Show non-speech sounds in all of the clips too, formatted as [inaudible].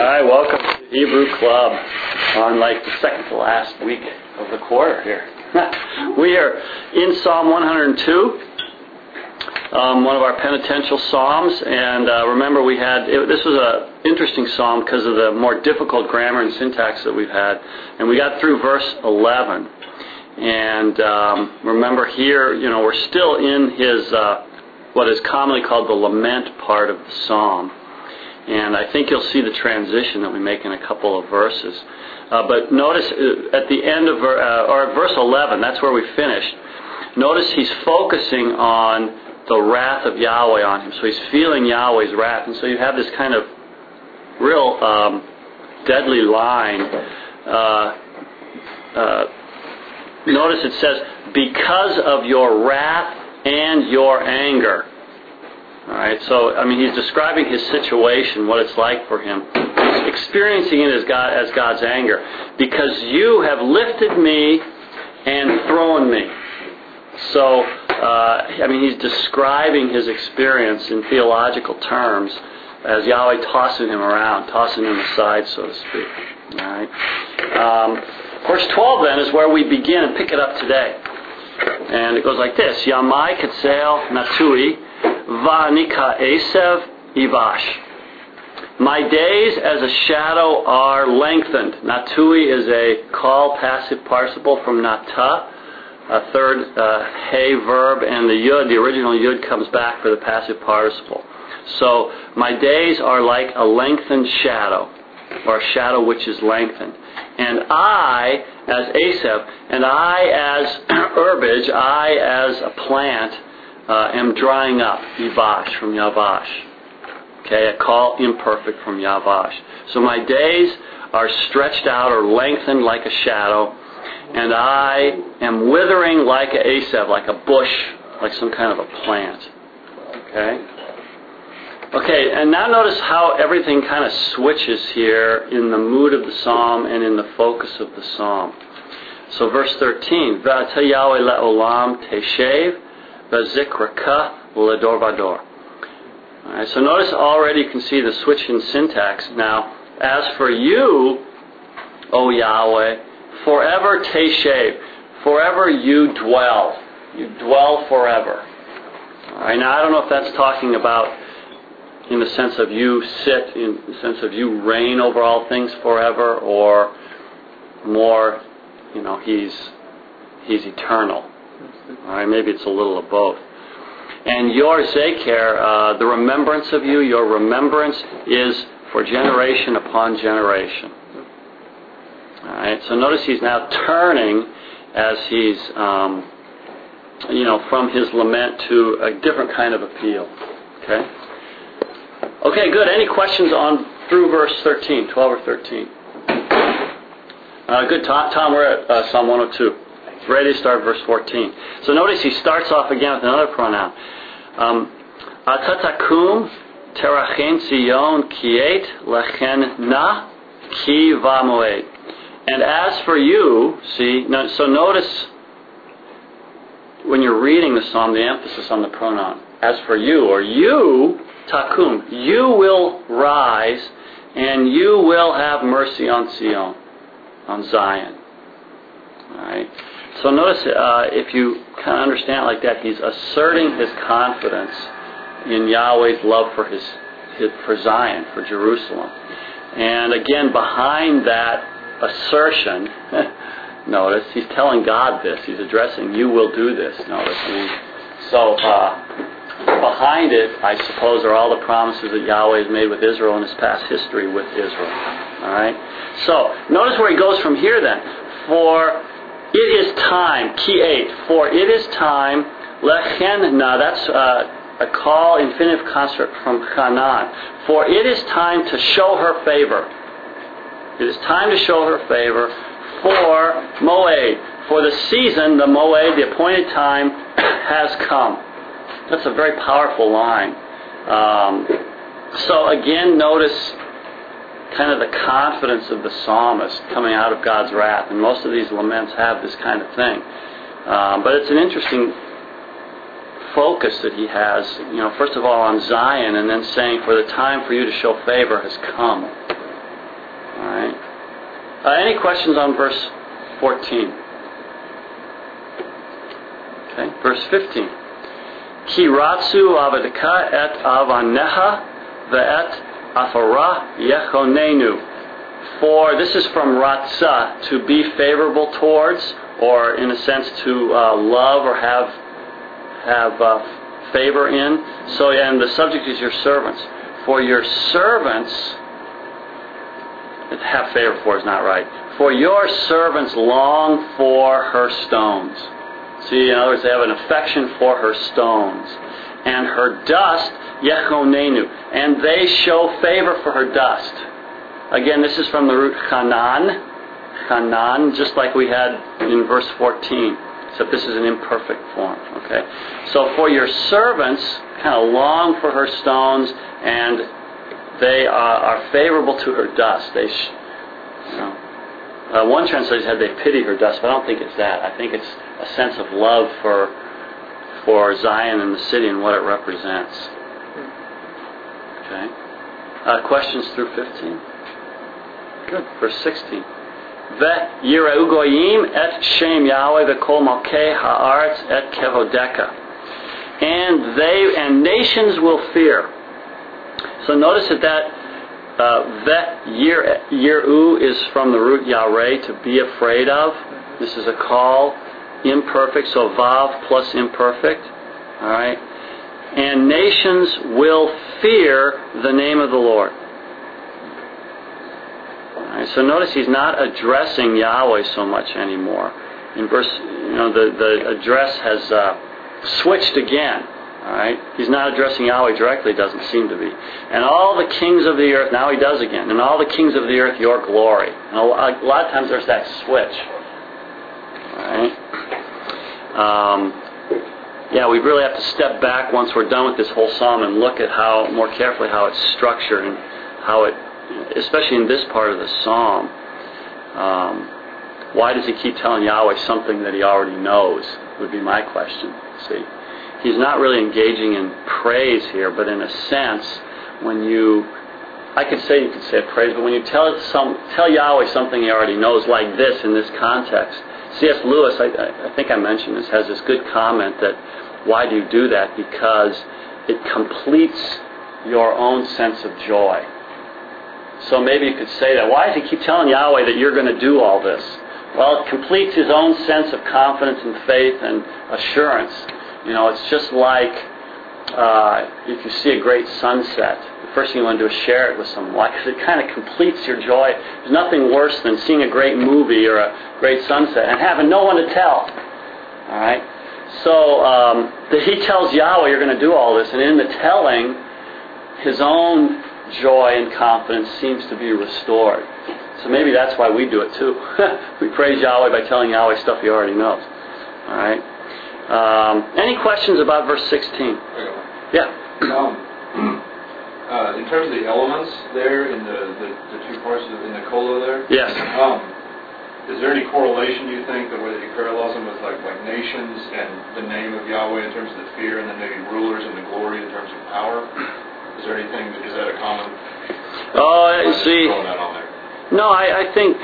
Hi, welcome to the Hebrew Club on like the second to last week of the quarter here. [laughs] we are in Psalm 102, um, one of our penitential psalms, and uh, remember we had it, this was an interesting psalm because of the more difficult grammar and syntax that we've had, and we got through verse 11. And um, remember here, you know, we're still in his uh, what is commonly called the lament part of the psalm. And I think you'll see the transition that we make in a couple of verses. Uh, but notice uh, at the end of uh, or verse 11, that's where we finished. Notice he's focusing on the wrath of Yahweh on him. So he's feeling Yahweh's wrath. And so you have this kind of real um, deadly line. Uh, uh, notice it says, because of your wrath and your anger. All right, so I mean, he's describing his situation, what it's like for him. Experiencing it as, God, as God's anger. Because you have lifted me and thrown me. So, uh, I mean, he's describing his experience in theological terms as Yahweh tossing him around, tossing him aside, so to speak. All right. Um, verse 12 then is where we begin and pick it up today. And it goes like this Yamai Ketzel Natui Vanika Esev Ivash. My days as a shadow are lengthened. Natui is a Qal passive participle from nata, a third uh, hey verb, and the yud, the original yud, comes back for the passive participle. So my days are like a lengthened shadow, or a shadow which is lengthened. And I, as Asaph, and I, as [clears throat] herbage, I, as a plant, uh, am drying up. Yavash, from Yavash. Okay, a Qal imperfect from Yavash. So my days are stretched out or lengthened like a shadow, and I am withering like a Asaph, like a bush, like some kind of a plant. Okay? Okay, and now notice how everything kind of switches here in the mood of the psalm and in the focus of the psalm. So verse 13, V'ata Yahweh le'olam teshev v'zikraka l'dor vador. Alright, so notice already you can see the switch in syntax. Now, as for you, O Yahweh, forever teshev, forever you dwell. You dwell forever. Alright, now I don't know if that's talking about in the sense of you sit, in the sense of you reign over all things forever, or more, you know, he's he's eternal. All right, maybe it's a little of both. And your zeker, uh, the remembrance of you, your remembrance is for generation upon generation. All right, so notice he's now turning as he's, um, you know, from his lament to a different kind of appeal. Okay. Okay, good. Any questions on through verse 13, 12 or 13? Uh, good, Tom. Tom, we're at uh, Psalm 102. Ready to start verse 14. So notice he starts off again with another pronoun. Um, Atatakum terachen Zion kiet lechen na ki. And as for you, see, so notice when you're reading the psalm, the emphasis on the pronoun. As for you, or you takum. You will rise and you will have mercy on Zion, on Zion. Alright? So notice uh, if you kind of understand it like that, he's asserting his confidence in Yahweh's love for his, his for Zion, for Jerusalem. And again, behind that assertion, [laughs] notice he's telling God this. He's addressing, "You will do this." Notice. I so uh, behind it, I suppose, are all the promises that Yahweh has made with Israel in his past history with Israel. All right? So, notice where he goes from here then. For it is time, key 8, for it is time, lechenna, that's uh, a Qal, infinitive construct from Hanan. For it is time to show her favor. It is time to show her favor for Moed. For the season, the Moed, the appointed time, [coughs] has come. That's a very powerful line. Um, so again, notice kind of the confidence of the psalmist coming out of God's wrath, and most of these laments have this kind of thing. Um, but it's an interesting focus that he has, you know, first of all on Zion, and then saying, "For the time for you to show favor has come." All right. Uh, any questions on verse 14? Okay, verse 15. Kiratsu avadika et avaneha ve'et afara yechonenu. For this is from ratza, to be favorable towards, or in a sense to uh, love or have have uh, favor in. So, and the subject is your servants. For your servants, have favor for is not right. For your servants long for her stones. See, in other words, they have an affection for her stones. And her dust, yechonenu. And they show favor for her dust. Again, this is from the root chanan. Chanan, just like we had in verse 14. Except this is an imperfect form. Okay? So for your servants, kind of long for her stones, and they are, are favorable to her dust. They, sh- uh, one translation said they pity her dust, but I don't think it's that. I think it's a sense of love for for Zion and the city and what it represents. Okay. Uh, questions through 15. Good. Verse 16. Ve goyim et shem Yahweh v'kol malkei haaretz et kevodeka. And they and nations will fear. So notice that that uh, yiru is from the root yare, to be afraid of. This is a Qal, imperfect, so vav plus imperfect. All right. And nations will fear the name of the Lord. Right, so notice he's not addressing Yahweh so much anymore. In verse, you know, the, the address has uh, switched again. All right? He's not addressing Yahweh directly, doesn't seem to be. And all the kings of the earth, now he does again, and all the kings of the earth, your glory. And a lot of times there's that switch. All right? Um, yeah, we really have to step back once we're done with this whole psalm and look at how more carefully how it's structured and how it, especially in this part of the psalm. Um, why does he keep telling Yahweh something that he already knows? Would be my question. See he's not really engaging in praise here, but in a sense, when you, I could say you could say praise, but when you tell some, tell Yahweh something he already knows, like this in this context, C.S. Lewis, I, I think I mentioned this, has this good comment that why do you do that? Because it completes your own sense of joy. So maybe you could say that. Why does he keep telling Yahweh that you're going to do all this? Well, it completes his own sense of confidence and faith and assurance you know, it's just like uh, if you see a great sunset, the first thing you want to do is share it with someone because it kind of completes your joy. There's nothing worse than seeing a great movie or a great sunset and having no one to tell. All right? So um, [laughs] he tells Yahweh, you're going to do all this, and in the telling, his own joy and confidence seems to be restored. So maybe that's why we do it too. [laughs] we praise Yahweh by telling Yahweh stuff he already knows. All right? Um, any questions about verse 16? Yeah. Um, [clears throat] uh, in terms of the elements there in the, the, the two parts of, in the cola there. Yes. Um, is there any correlation, do you think, the way that you parallel them with like like nations and the name of Yahweh in terms of the fear, and then maybe rulers and the glory in terms of power? Is there anything? Is that a common? Oh, see. No, I, I think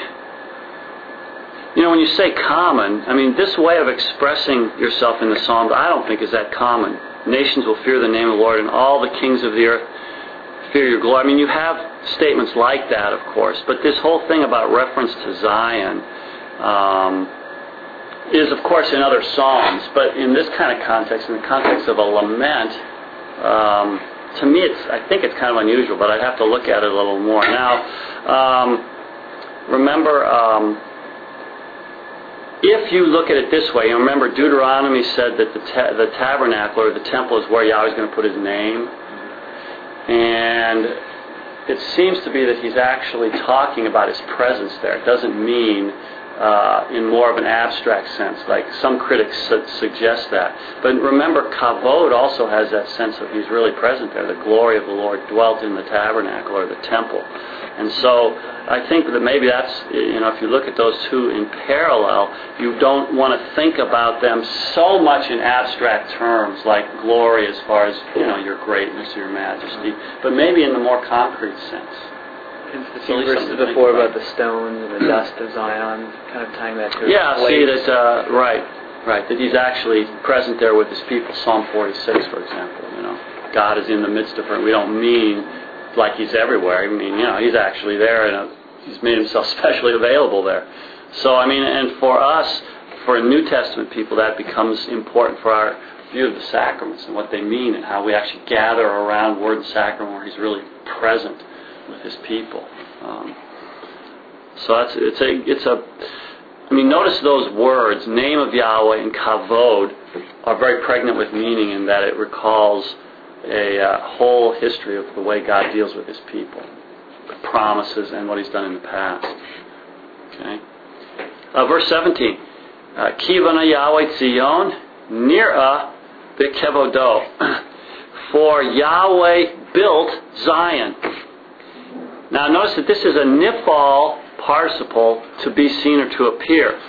you know, when you say common, I mean, this way of expressing yourself in the Psalms, I don't think is that common. Nations will fear the name of the Lord, and all the kings of the earth fear your glory. I mean, you have statements like that, of course, but this whole thing about reference to Zion um, is, of course, in other Psalms, but in this kind of context, in the context of a lament, um, to me, it's I think it's kind of unusual, but I'd have to look at it a little more. Now, um, remember um, if you look at it this way, you remember Deuteronomy said that the, ta- the tabernacle or the temple is where Yahweh is going to put his name. And it seems to be that he's actually talking about his presence there. It doesn't mean uh, in more of an abstract sense, like some critics su- suggest that. But remember, kavod also has that sense of he's really present there. The glory of the Lord dwelt in the tabernacle or the temple. And so I think that maybe that's, you know, if you look at those two in parallel, you don't want to think about them so much in abstract terms like glory as far as, you know, your greatness, or your majesty, but maybe in the more concrete sense. the It's really verses something to think before about. about the stones and the dust of Zion, kind of tying that to Yeah, see that, uh, right, right, that he's actually present there with his people. Psalm 46, for example, you know. God is in the midst of her. We don't mean like he's everywhere. I mean, you know, he's actually there and uh, he's made himself [laughs] specially available there. So, I mean, and for us, for New Testament people, that becomes important for our view of the sacraments and what they mean and how we actually gather around Word and Sacrament where he's really present with his people. Um, so that's it's a it's a I mean notice those words name of Yahweh and kavod are very pregnant with meaning in that it recalls a uh, whole history of the way God deals with His people, the promises and what He's done in the past. Okay, uh, verse seventeen, uh, Kivana Yahweh Zion Nira Bikevodo, [clears throat] for Yahweh built Zion. Now notice that this is a nifal participle to be seen or to appear.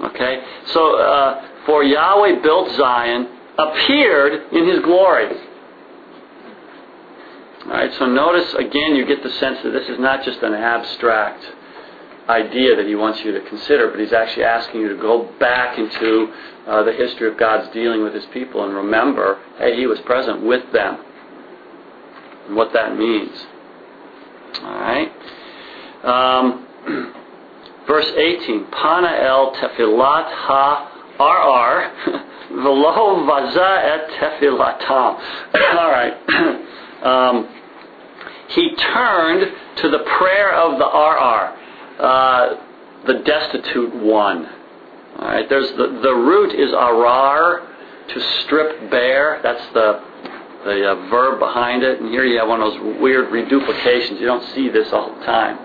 Okay? So, uh, for Yahweh built Zion, appeared in his glory. Alright, so notice again you get the sense that this is not just an abstract idea that he wants you to consider, but he's actually asking you to go back into uh, the history of God's dealing with his people and remember, hey, he was present with them. And what that means. Alright? Um, [clears throat] verse 18. Pana el tefilat ha ar [laughs] velo vaza et tefilatam. [clears throat] Alright. [clears throat] um, he turned to the prayer of the RR, uh, the destitute one. Alright, there's the, the root is arar, to strip bare. That's the the uh, verb behind it, and here you have one of those weird reduplications. You don't see this all the time.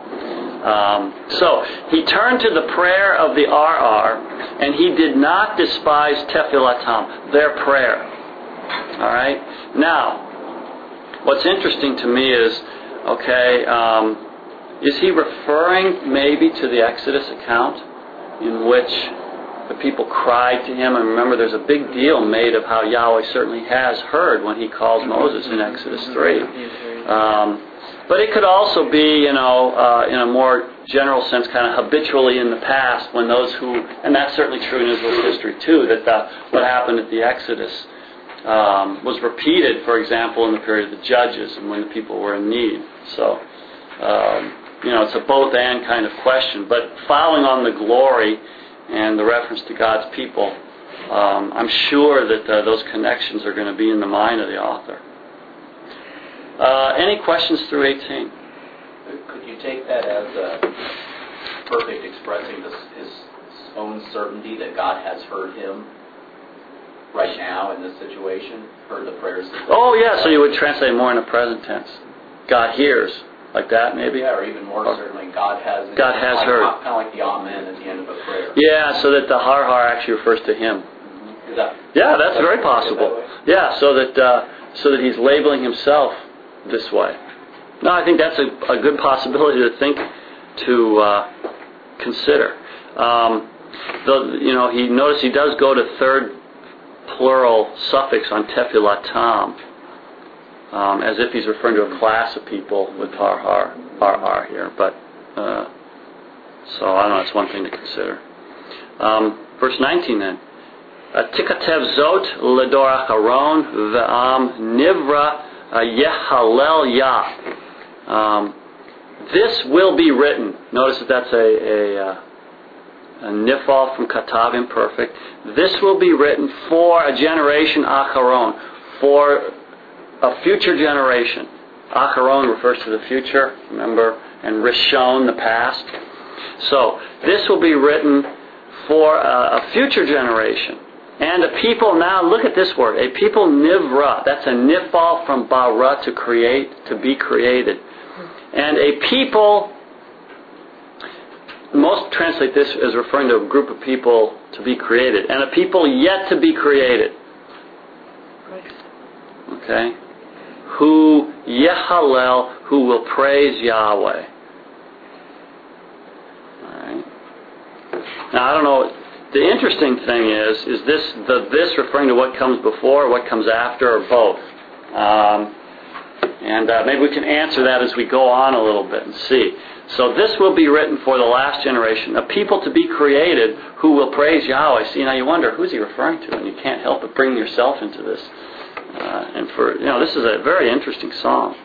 Um, so he turned to the prayer of the RR, and he did not despise tefilatam, their prayer. All right. Now, what's interesting to me is, okay, um, is he referring maybe to the Exodus account in which the people cried to him. And remember, there's a big deal made of how Yahweh certainly has heard when he calls Moses in Exodus 3. Um, but it could also be, you know, uh, in a more general sense, kind of habitually in the past when those who, and that's certainly true in Israel's history too, that the, what happened at the Exodus um, was repeated, for example, in the period of the Judges and when the people were in need. So, um, you know, it's a both and kind of question. But following on the glory, and the reference to God's people, um, I'm sure that uh, those connections are going to be in the mind of the author. Uh, any questions through 18? Could you take that as a perfect expressing this, his own certainty that God has heard him right now in this situation, heard the prayers? Oh, yeah, so you would translate more in the present tense. God hears, like that maybe? Yeah, or even more certainly, God has. God has like, heard. Kind of like the Amen at the end of a prayer. Yeah, so that the har har actually refers to him. Is that? Yeah, that's very possible. Yeah, so that uh, so that he's labeling himself this way. No, I think that's a, a good possibility to think to uh, consider. Um, the, you know, he notice he does go to third plural suffix on tefilatam, um, as if he's referring to a class of people with har har here. But uh, so I don't know. That's one thing to consider. Um, verse 19 then. Tikatev zot ledor acharon ve'am nivra yehalel yah. Um, this will be written. Notice that that's a, a, uh, a nifal from katav imperfect. This will be written for a generation acharon, for a future generation. Acharon refers to the future, remember, and Rishon, the past. So, this will be written for a, a future generation. And a people, now look at this word, a people nivra. That's a nifal from bara, to create, to be created. And a people, most translate this as referring to a group of people to be created. And a people yet to be created. Okay? Who Yehalel, who will praise Yahweh. Alright. Now I don't know the interesting thing is, is this the this referring to what comes before, what comes after, or both? Um, And uh, maybe we can answer that as we go on a little bit and see. So this will be written for the last generation, a people to be created who will praise Yahweh. See, now you wonder, who's he referring to? And you can't help but bring yourself into this. Uh, and for, you know, this is a very interesting psalm.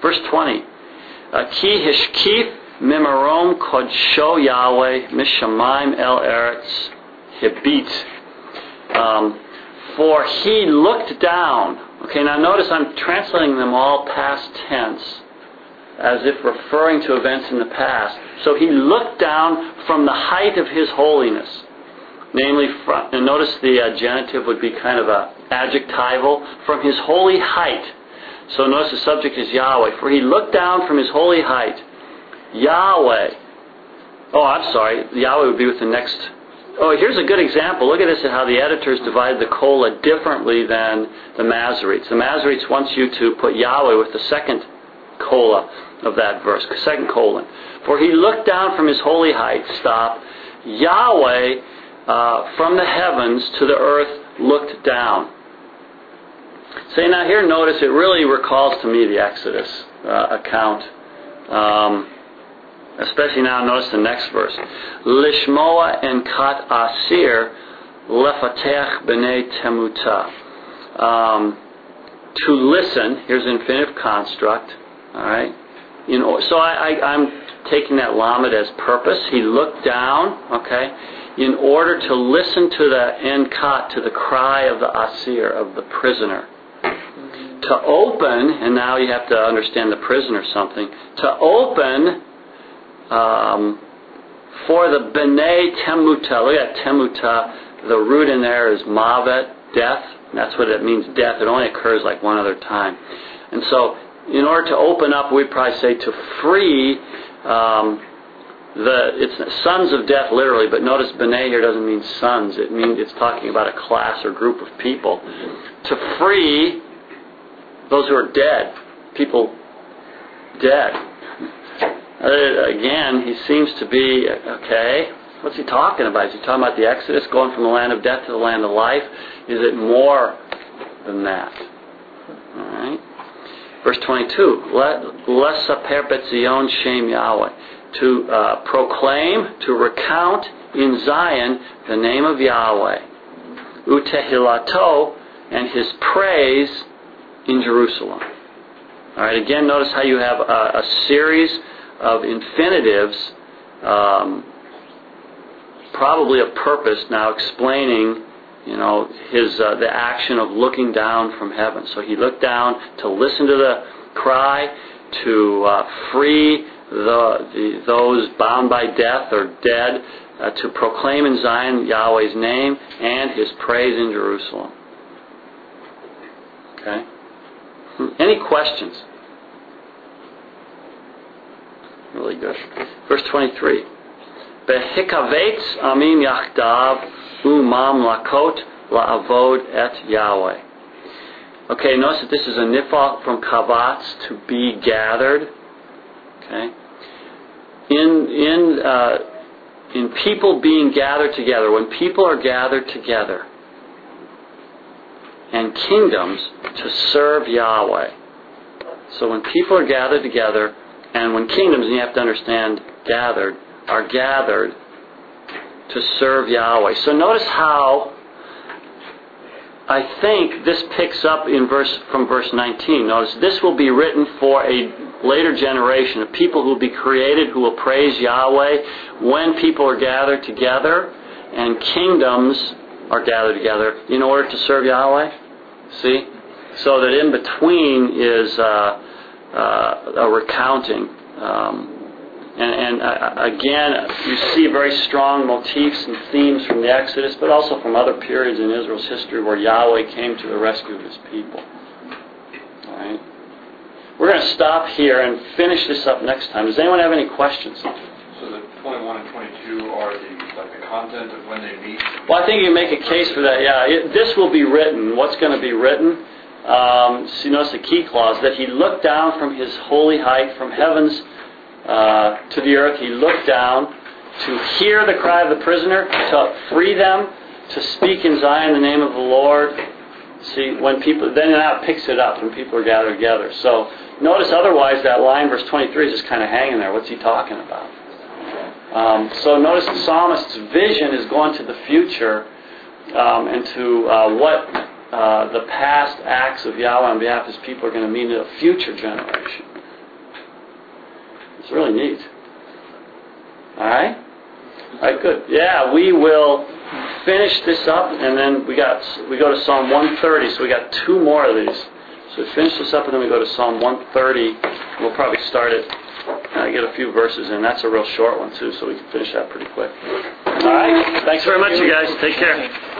Verse 20. Uh, Ki hishkif mimarom kodsho Yahweh mishamaim el eretz hibit. Um, for he looked down. Okay, now notice I'm translating them all past tense as if referring to events in the past. So he looked down from the height of his holiness. Namely, from, and notice the uh, genitive would be kind of a adjectival, from his holy height. So notice the subject is Yahweh. For he looked down from his holy height. Yahweh. Oh, I'm sorry. Yahweh would be with the next. Oh, here's a good example. Look at this at how the editors divide the cola differently than the Masoretes. The Masoretes wants you to put Yahweh with the second cola of that verse, second colon. For he looked down from his holy height, stop. Yahweh uh, from the heavens to the earth looked down. Say now here, notice it really recalls to me the Exodus uh, account. Um, especially now, notice the next verse. Lishmoa en kat asir lefatech b'nei temuta. Um, to listen, here's infinitive construct, all right. So I'm taking that lamed as purpose. He looked down, okay, in order to listen to the enkat, to the cry of the asir, of the prisoner. To open, and now you have to understand the prisoner something, to open um, for the bene temuta. Look at temuta. The root in there is mavet, death. That's what it means, death. It only occurs like one other time. And so in order to open up, we'd probably say to free um, the it's sons of death literally, but notice B'nai here doesn't mean sons. It means it's talking about a class or group of people. To free those who are dead, people dead. Uh, again, he seems to be okay. What's he talking about? Is he talking about the Exodus, going from the land of death to the land of life? Is it more than that? Verse 22, Let Lesaper betzion shem Yahweh, to uh, proclaim, to recount in Zion the name of Yahweh, utehilato, and his praise in Jerusalem. All right, again, notice how you have a, a series of infinitives, um, probably of purpose, now explaining you know, his uh, the action of looking down from heaven. So he looked down to listen to the cry, to uh, free the, the, those bound by death or dead, uh, to proclaim in Zion Yahweh's name and His praise in Jerusalem. Okay. Any questions? Really good. Verse 23. Behikavetz amim yachdav umam lakot la'avod et Yahweh. Okay, notice that this is a nifal from kavatz to be gathered. Okay, in in uh, in people being gathered together, when people are gathered together, and kingdoms to serve Yahweh. So when people are gathered together, and when kingdoms, and you have to understand gathered, are gathered to serve Yahweh. So notice how I think this picks up in verse from verse 19. Notice this will be written for a later generation of people who will be created who will praise Yahweh when people are gathered together and kingdoms are gathered together in order to serve Yahweh. See? So that in between is uh, uh, a recounting. Um, and, and uh, again, you see very strong motifs and themes from the Exodus, but also from other periods in Israel's history where Yahweh came to the rescue of his people. All right? We're going to stop here and finish this up next time. Does anyone have any questions? So the 21 and 22 are the, like the content of when they meet? Well, I think you make a case for that. Yeah, it, this will be written. What's going to be written? Um, so you notice the key clause that he looked down from his holy height, from heaven's uh, to the earth. He looked down to hear the cry of the prisoner, to free them, to speak in Zion the name of the Lord. See, when people, then now it picks it up when people are gathered together. So notice otherwise that line, verse 23, is just kind of hanging there. What's he talking about? Um, so notice the psalmist's vision is going to the future um, and to uh, what uh, the past acts of Yahweh on behalf of his people are going to mean to a future generation. It's really neat. All right? All right, good. Yeah, we will finish this up, and then we got we go to Psalm 130. So we got two more of these. So we finish this up, and then we go to Psalm 130. We'll probably start it. Uh, get a few verses in. That's a real short one too, so we can finish that pretty quick. All right. Thanks very much, you guys. Take care.